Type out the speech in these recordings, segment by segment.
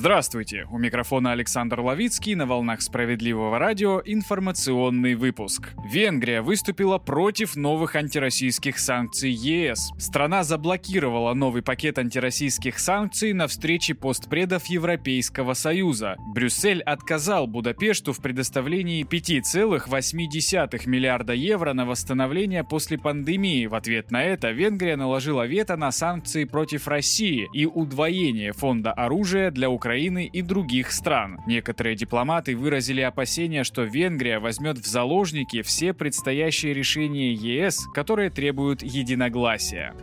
Здравствуйте! У микрофона Александр Ловицкий на волнах справедливого радио информационный выпуск. Венгрия выступила против новых антироссийских санкций ЕС. Страна заблокировала новый пакет антироссийских санкций на встрече постпредов Европейского Союза. Брюссель отказал Будапешту в предоставлении 5,8 миллиарда евро на восстановление после пандемии. В ответ на это Венгрия наложила вето на санкции против России и удвоение фонда оружия для Украины и других стран. Некоторые дипломаты выразили опасения, что Венгрия возьмет в заложники все предстоящие решения ЕС, которые требуют единогласия.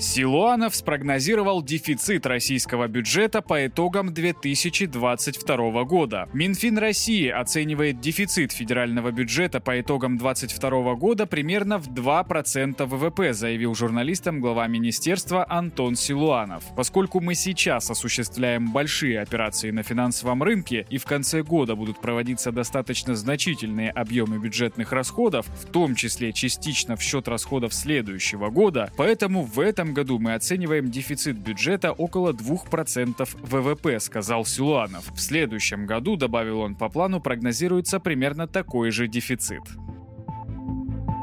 Силуанов спрогнозировал дефицит российского бюджета по итогам 2022 года. Минфин России оценивает дефицит федерального бюджета по итогам 2022 года примерно в 2% ВВП, заявил журналистам глава министерства Антон Силуанов. Поскольку мы сейчас осуществляем большие операции на финансовом рынке и в конце года будут проводиться достаточно значительные объемы бюджетных расходов, в том числе частично в счет расходов следующего года, поэтому в этом этом году мы оцениваем дефицит бюджета около 2% ВВП, сказал Силуанов. В следующем году, добавил он по плану, прогнозируется примерно такой же дефицит.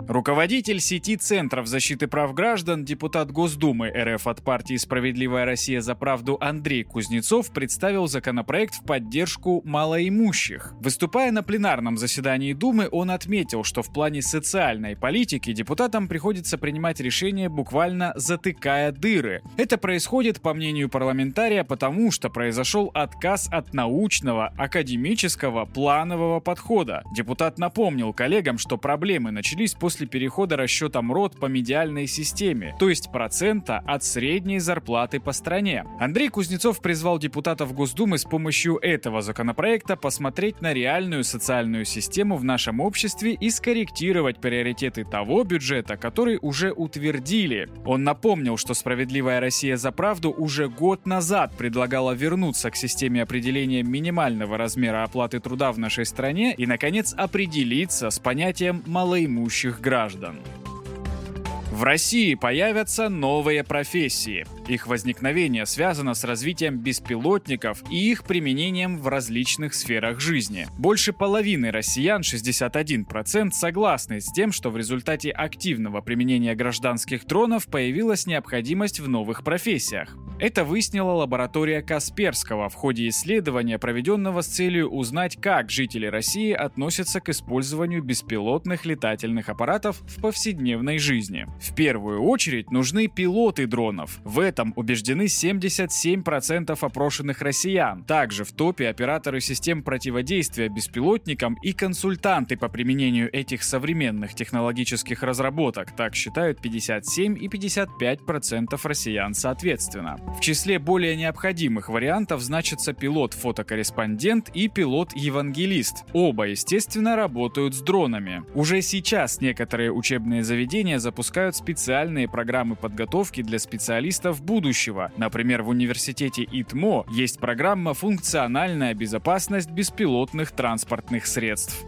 Руководитель сети Центров защиты прав граждан, депутат Госдумы РФ от партии «Справедливая Россия за правду» Андрей Кузнецов представил законопроект в поддержку малоимущих. Выступая на пленарном заседании Думы, он отметил, что в плане социальной политики депутатам приходится принимать решения буквально затыкая дыры. Это происходит, по мнению парламентария, потому что произошел отказ от научного, академического, планового подхода. Депутат напомнил коллегам, что проблемы начались после после перехода расчета МРОД по медиальной системе, то есть процента от средней зарплаты по стране. Андрей Кузнецов призвал депутатов Госдумы с помощью этого законопроекта посмотреть на реальную социальную систему в нашем обществе и скорректировать приоритеты того бюджета, который уже утвердили. Он напомнил, что «Справедливая Россия за правду» уже год назад предлагала вернуться к системе определения минимального размера оплаты труда в нашей стране и, наконец, определиться с понятием малоимущих граждан. В России появятся новые профессии. Их возникновение связано с развитием беспилотников и их применением в различных сферах жизни. Больше половины россиян, 61%, согласны с тем, что в результате активного применения гражданских дронов появилась необходимость в новых профессиях. Это выяснила лаборатория Касперского в ходе исследования, проведенного с целью узнать, как жители России относятся к использованию беспилотных летательных аппаратов в повседневной жизни. В первую очередь нужны пилоты дронов. В этом убеждены 77% опрошенных россиян. Также в топе операторы систем противодействия беспилотникам и консультанты по применению этих современных технологических разработок. Так считают 57 и 55% россиян соответственно. В числе более необходимых вариантов значатся пилот-фотокорреспондент и пилот-евангелист. Оба, естественно, работают с дронами. Уже сейчас некоторые учебные заведения запускают специальные программы подготовки для специалистов будущего. Например, в университете ИТМО есть программа «Функциональная безопасность беспилотных транспортных средств».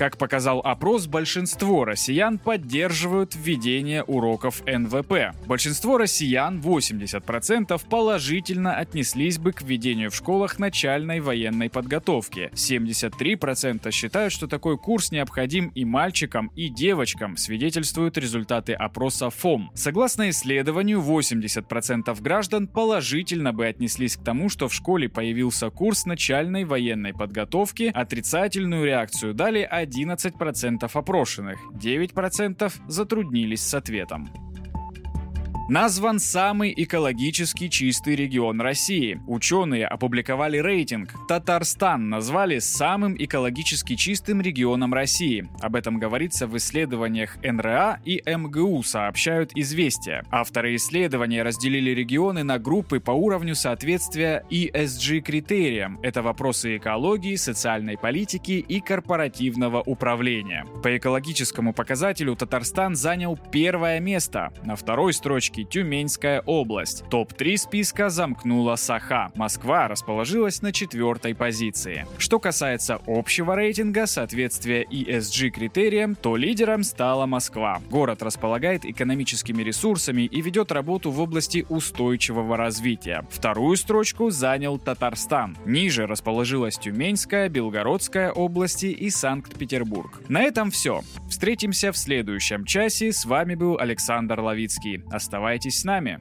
Как показал опрос, большинство россиян поддерживают введение уроков НВП. Большинство россиян, 80%, положительно отнеслись бы к введению в школах начальной военной подготовки. 73% считают, что такой курс необходим и мальчикам, и девочкам, свидетельствуют результаты опроса ФОМ. Согласно исследованию, 80% граждан положительно бы отнеслись к тому, что в школе появился курс начальной военной подготовки, отрицательную реакцию дали 11% опрошенных, 9% затруднились с ответом назван самый экологически чистый регион России. Ученые опубликовали рейтинг. Татарстан назвали самым экологически чистым регионом России. Об этом говорится в исследованиях НРА и МГУ, сообщают «Известия». Авторы исследования разделили регионы на группы по уровню соответствия ESG-критериям. Это вопросы экологии, социальной политики и корпоративного управления. По экологическому показателю Татарстан занял первое место. На второй строчке строчки Тюменская область. Топ-3 списка замкнула Саха. Москва расположилась на четвертой позиции. Что касается общего рейтинга соответствия ESG критериям, то лидером стала Москва. Город располагает экономическими ресурсами и ведет работу в области устойчивого развития. Вторую строчку занял Татарстан. Ниже расположилась Тюменская, Белгородская области и Санкт-Петербург. На этом все. Встретимся в следующем часе. С вами был Александр Ловицкий. Оставайтесь с нами.